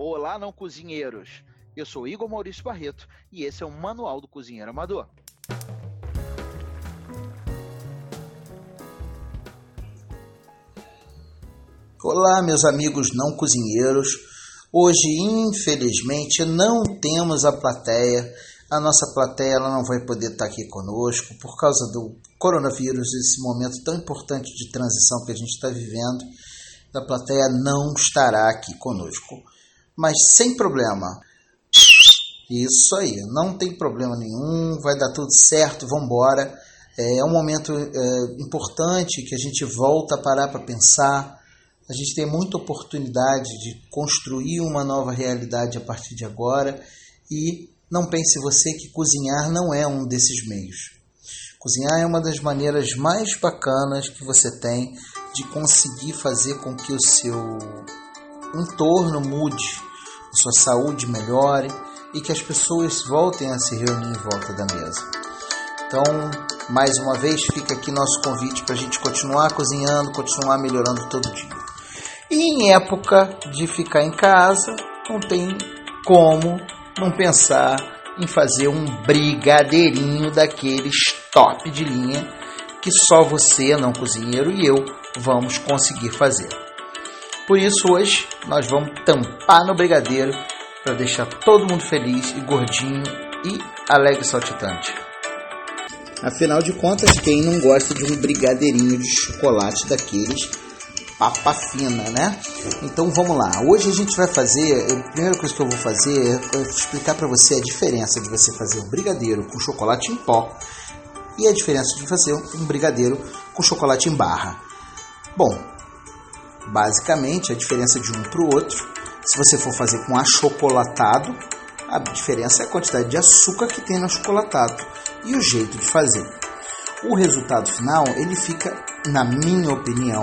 Olá, não cozinheiros! Eu sou Igor Maurício Barreto e esse é o Manual do Cozinheiro Amador. Olá, meus amigos não cozinheiros. Hoje, infelizmente, não temos a plateia. A nossa plateia ela não vai poder estar aqui conosco por causa do coronavírus, esse momento tão importante de transição que a gente está vivendo. A plateia não estará aqui conosco mas sem problema. Isso aí, não tem problema nenhum, vai dar tudo certo, vamos embora. É um momento é, importante que a gente volta a parar para pensar. A gente tem muita oportunidade de construir uma nova realidade a partir de agora e não pense você que cozinhar não é um desses meios. Cozinhar é uma das maneiras mais bacanas que você tem de conseguir fazer com que o seu entorno mude, sua saúde melhore e que as pessoas voltem a se reunir em volta da mesa. Então, mais uma vez, fica aqui nosso convite para a gente continuar cozinhando, continuar melhorando todo dia. E em época de ficar em casa, não tem como não pensar em fazer um brigadeirinho daqueles top de linha que só você, não cozinheiro, e eu vamos conseguir fazer. Por isso, hoje, nós vamos tampar no brigadeiro para deixar todo mundo feliz e gordinho e alegre e saltitante. Afinal de contas, quem não gosta de um brigadeirinho de chocolate daqueles papa fina, né? Então vamos lá. Hoje a gente vai fazer, a primeira coisa que eu vou fazer é explicar para você a diferença de você fazer um brigadeiro com chocolate em pó e a diferença de fazer um brigadeiro com chocolate em barra. Bom, Basicamente, a diferença de um para o outro, se você for fazer com achocolatado, a diferença é a quantidade de açúcar que tem no achocolatado e o jeito de fazer. O resultado final, ele fica, na minha opinião,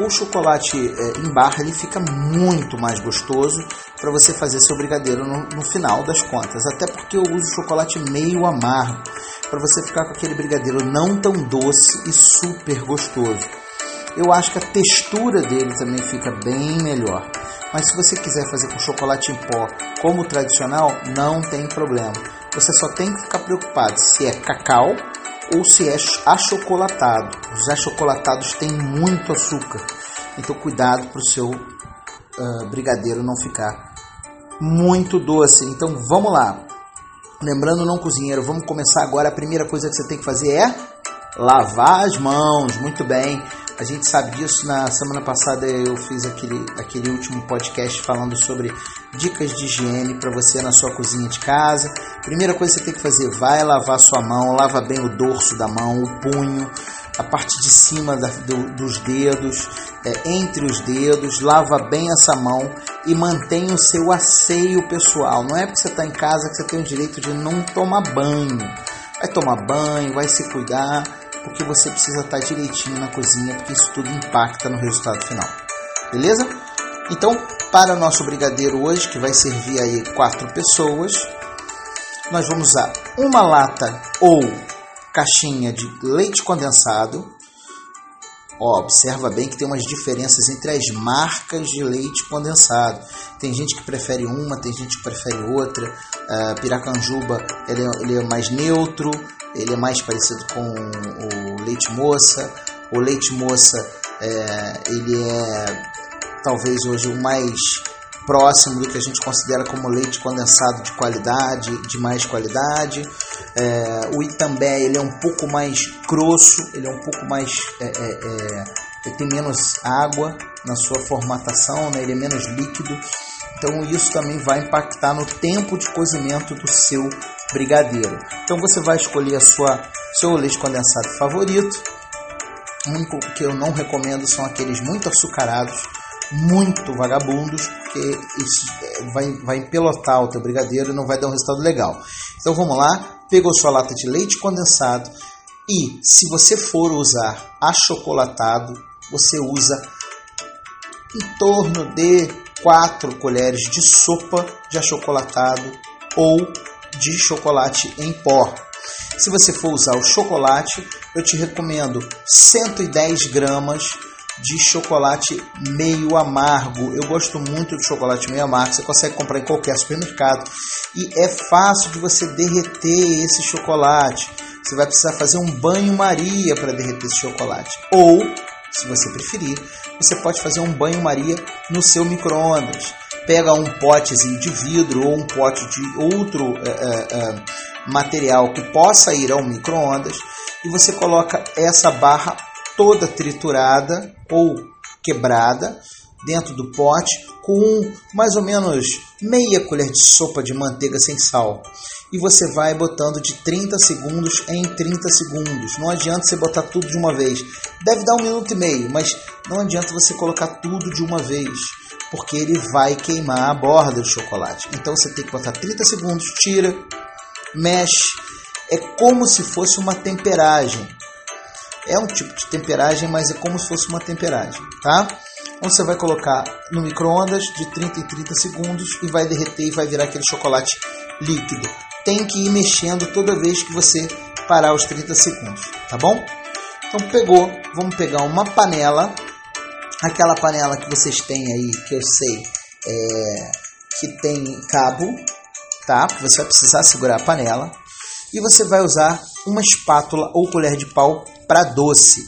o chocolate é, em barra ele fica muito mais gostoso para você fazer seu brigadeiro no, no, final das contas. Até porque eu uso chocolate meio amargo para você ficar com aquele brigadeiro não tão doce e super gostoso eu acho que a textura dele também fica bem melhor. Mas se você quiser fazer com chocolate em pó como tradicional, não tem problema. Você só tem que ficar preocupado se é cacau ou se é achocolatado. Os achocolatados têm muito açúcar, então cuidado para o seu uh, brigadeiro não ficar muito doce. Então vamos lá. Lembrando, não cozinheiro, vamos começar agora. A primeira coisa que você tem que fazer é lavar as mãos. Muito bem. A gente sabe disso. Na semana passada eu fiz aquele, aquele último podcast falando sobre dicas de higiene para você na sua cozinha de casa. Primeira coisa que você tem que fazer, vai lavar sua mão, lava bem o dorso da mão, o punho, a parte de cima da, do, dos dedos, é, entre os dedos, lava bem essa mão e mantenha o seu asseio pessoal. Não é porque você está em casa que você tem o direito de não tomar banho. Vai tomar banho, vai se cuidar porque você precisa estar direitinho na cozinha, porque isso tudo impacta no resultado final. Beleza? Então, para o nosso brigadeiro hoje, que vai servir aí quatro pessoas, nós vamos usar uma lata ou caixinha de leite condensado. Ó, observa bem que tem umas diferenças entre as marcas de leite condensado. Tem gente que prefere uma, tem gente que prefere outra. Uh, Piracanjuba ele é, ele é mais neutro, ele é mais parecido com o leite moça. O leite moça é, ele é talvez hoje o mais próximo do que a gente considera como leite condensado de qualidade, de mais qualidade. É, o Itambé ele é um pouco mais grosso, ele é um pouco mais é, é, é ele tem menos água na sua formatação, né? ele é menos líquido. Então isso também vai impactar no tempo de cozimento do seu brigadeiro. Então você vai escolher a sua seu leite condensado favorito. O único que eu não recomendo são aqueles muito açucarados, muito vagabundos, porque isso é, vai, vai empelotar o teu brigadeiro e não vai dar um resultado legal. Então vamos lá, pegou sua lata de leite condensado e se você for usar achocolatado, você usa em torno de 4 colheres de sopa de achocolatado ou de chocolate em pó. Se você for usar o chocolate, eu te recomendo 110 gramas de chocolate meio amargo. Eu gosto muito de chocolate meio amargo, você consegue comprar em qualquer supermercado e é fácil de você derreter esse chocolate. Você vai precisar fazer um banho-maria para derreter esse chocolate. Ou, se você preferir, você pode fazer um banho-maria no seu micro-ondas. Pega um potezinho de vidro ou um pote de outro é, é, material que possa ir ao micro-ondas e você coloca essa barra toda triturada ou quebrada dentro do pote com mais ou menos meia colher de sopa de manteiga sem sal. E você vai botando de 30 segundos em 30 segundos. Não adianta você botar tudo de uma vez. Deve dar um minuto e meio, mas não adianta você colocar tudo de uma vez, porque ele vai queimar a borda do chocolate. Então você tem que botar 30 segundos, tira, mexe. É como se fosse uma temperagem. É um tipo de temperagem, mas é como se fosse uma temperagem, tá? Então você vai colocar no micro-ondas de 30 em 30 segundos e vai derreter e vai virar aquele chocolate líquido. Tem que ir mexendo toda vez que você parar os 30 segundos, tá bom? Então pegou, vamos pegar uma panela, aquela panela que vocês têm aí, que eu sei é, que tem cabo, tá? Você vai precisar segurar a panela e você vai usar uma espátula ou colher de pau para doce,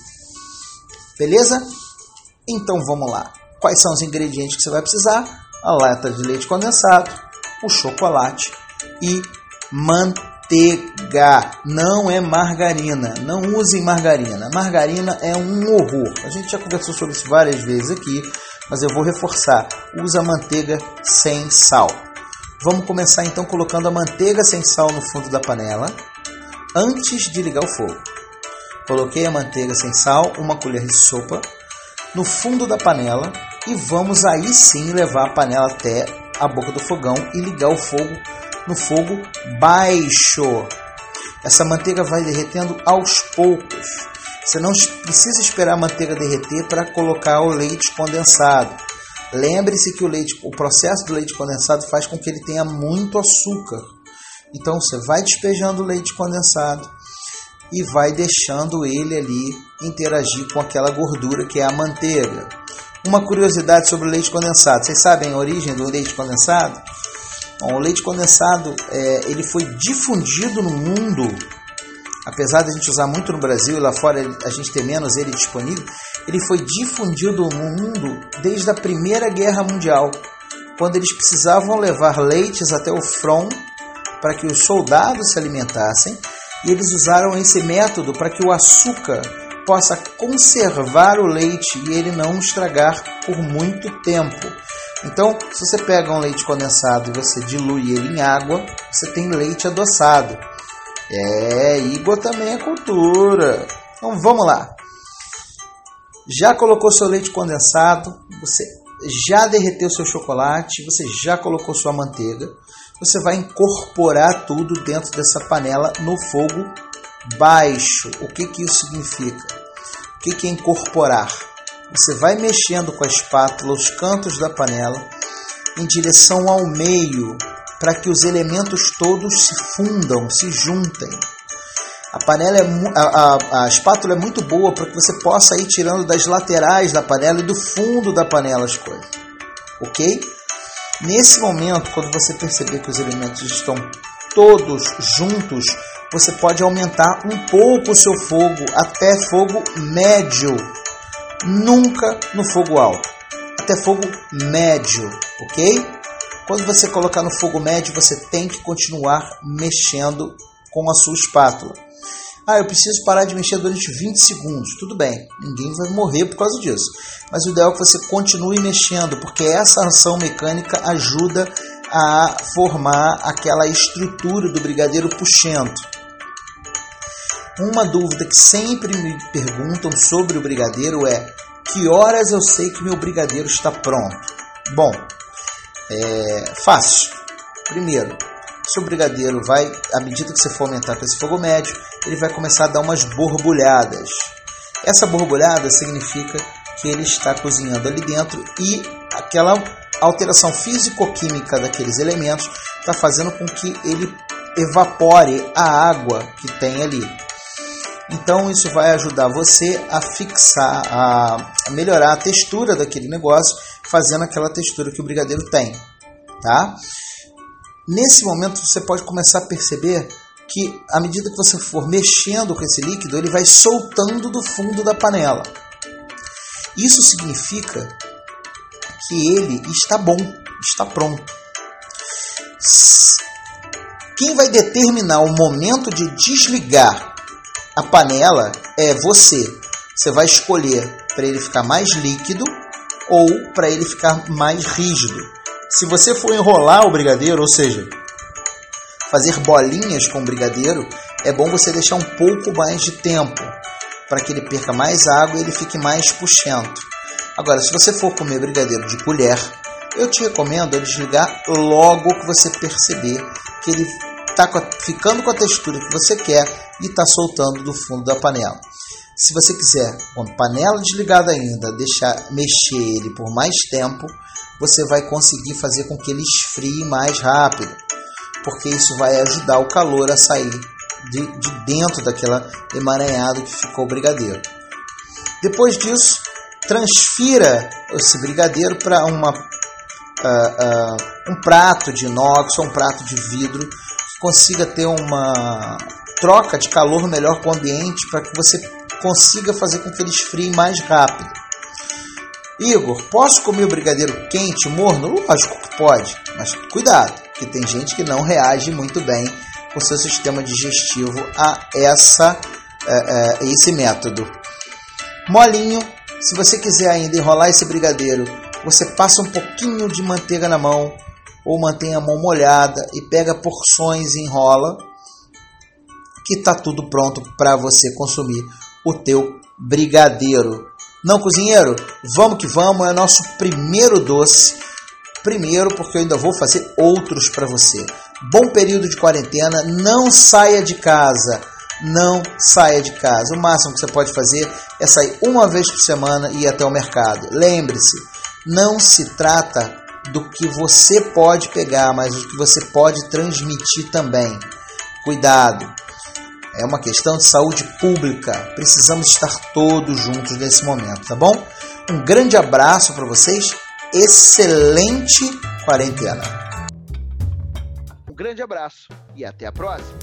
beleza? Então vamos lá. Quais são os ingredientes que você vai precisar? A lata de leite condensado, o chocolate e manteiga. Não é margarina. Não usem margarina. Margarina é um horror. A gente já conversou sobre isso várias vezes aqui, mas eu vou reforçar. Usa manteiga sem sal. Vamos começar então colocando a manteiga sem sal no fundo da panela antes de ligar o fogo. Coloquei a manteiga sem sal, uma colher de sopa, no fundo da panela e vamos aí sim levar a panela até a boca do fogão e ligar o fogo no fogo baixo. Essa manteiga vai derretendo aos poucos. Você não precisa esperar a manteiga derreter para colocar o leite condensado. Lembre-se que o leite, o processo do leite condensado faz com que ele tenha muito açúcar. Então você vai despejando o leite condensado e vai deixando ele ali interagir com aquela gordura que é a manteiga. Uma curiosidade sobre o leite condensado. Vocês sabem a origem do leite condensado? Bom, o leite condensado é, ele foi difundido no mundo, apesar de a gente usar muito no Brasil e lá fora a gente ter menos ele disponível, ele foi difundido no mundo desde a Primeira Guerra Mundial, quando eles precisavam levar leites até o front para que os soldados se alimentassem e eles usaram esse método para que o açúcar possa conservar o leite e ele não estragar por muito tempo. Então, se você pega um leite condensado e você dilui ele em água, você tem leite adoçado. É, Igor também é cultura. Então vamos lá. Já colocou seu leite condensado, você já derreteu seu chocolate, você já colocou sua manteiga você vai incorporar tudo dentro dessa panela no fogo baixo. O que, que isso significa? O que, que é incorporar? Você vai mexendo com a espátula os cantos da panela em direção ao meio para que os elementos todos se fundam, se juntem. A panela é a, a, a espátula é muito boa para que você possa ir tirando das laterais da panela e do fundo da panela as coisas. OK? Nesse momento, quando você perceber que os elementos estão todos juntos, você pode aumentar um pouco o seu fogo até fogo médio, nunca no fogo alto, até fogo médio, ok? Quando você colocar no fogo médio, você tem que continuar mexendo com a sua espátula. Ah, eu preciso parar de mexer durante 20 segundos. Tudo bem, ninguém vai morrer por causa disso. Mas o ideal é que você continue mexendo, porque essa ação mecânica ajuda a formar aquela estrutura do brigadeiro puxento. Uma dúvida que sempre me perguntam sobre o brigadeiro é: que horas eu sei que meu brigadeiro está pronto? Bom, é fácil. Primeiro, se o brigadeiro vai, à medida que você for aumentar com esse fogo médio, ele vai começar a dar umas borbulhadas. Essa borbulhada significa que ele está cozinhando ali dentro e aquela alteração físico-química daqueles elementos está fazendo com que ele evapore a água que tem ali. Então isso vai ajudar você a fixar, a melhorar a textura daquele negócio, fazendo aquela textura que o brigadeiro tem, tá? Nesse momento você pode começar a perceber que à medida que você for mexendo com esse líquido, ele vai soltando do fundo da panela. Isso significa que ele está bom, está pronto. Quem vai determinar o momento de desligar a panela é você. Você vai escolher para ele ficar mais líquido ou para ele ficar mais rígido. Se você for enrolar o brigadeiro, ou seja, fazer bolinhas com o brigadeiro, é bom você deixar um pouco mais de tempo para que ele perca mais água e ele fique mais puxento. Agora, se você for comer brigadeiro de colher, eu te recomendo desligar logo que você perceber que ele está ficando com a textura que você quer e está soltando do fundo da panela. Se você quiser, com a panela desligada ainda, deixar mexer ele por mais tempo, você vai conseguir fazer com que ele esfrie mais rápido, porque isso vai ajudar o calor a sair de, de dentro daquela emaranhado que ficou o brigadeiro. Depois disso, transfira esse brigadeiro para uh, uh, um prato de inox ou um prato de vidro consiga ter uma troca de calor melhor com o ambiente para que você consiga fazer com que ele esfrie mais rápido. Igor, posso comer o brigadeiro quente, morno? Lógico que pode, mas cuidado, que tem gente que não reage muito bem com seu sistema digestivo a essa, é, é, esse método. Molinho, se você quiser ainda enrolar esse brigadeiro, você passa um pouquinho de manteiga na mão ou mantém a mão molhada e pega porções e enrola, que está tudo pronto para você consumir o teu brigadeiro. Não, cozinheiro, vamos que vamos, é nosso primeiro doce. Primeiro, porque eu ainda vou fazer outros para você. Bom período de quarentena, não saia de casa. Não saia de casa. O máximo que você pode fazer é sair uma vez por semana e ir até o mercado. Lembre-se, não se trata do que você pode pegar, mas do que você pode transmitir também. Cuidado. É uma questão de saúde pública. Precisamos estar todos juntos nesse momento, tá bom? Um grande abraço para vocês. Excelente quarentena. Um grande abraço e até a próxima.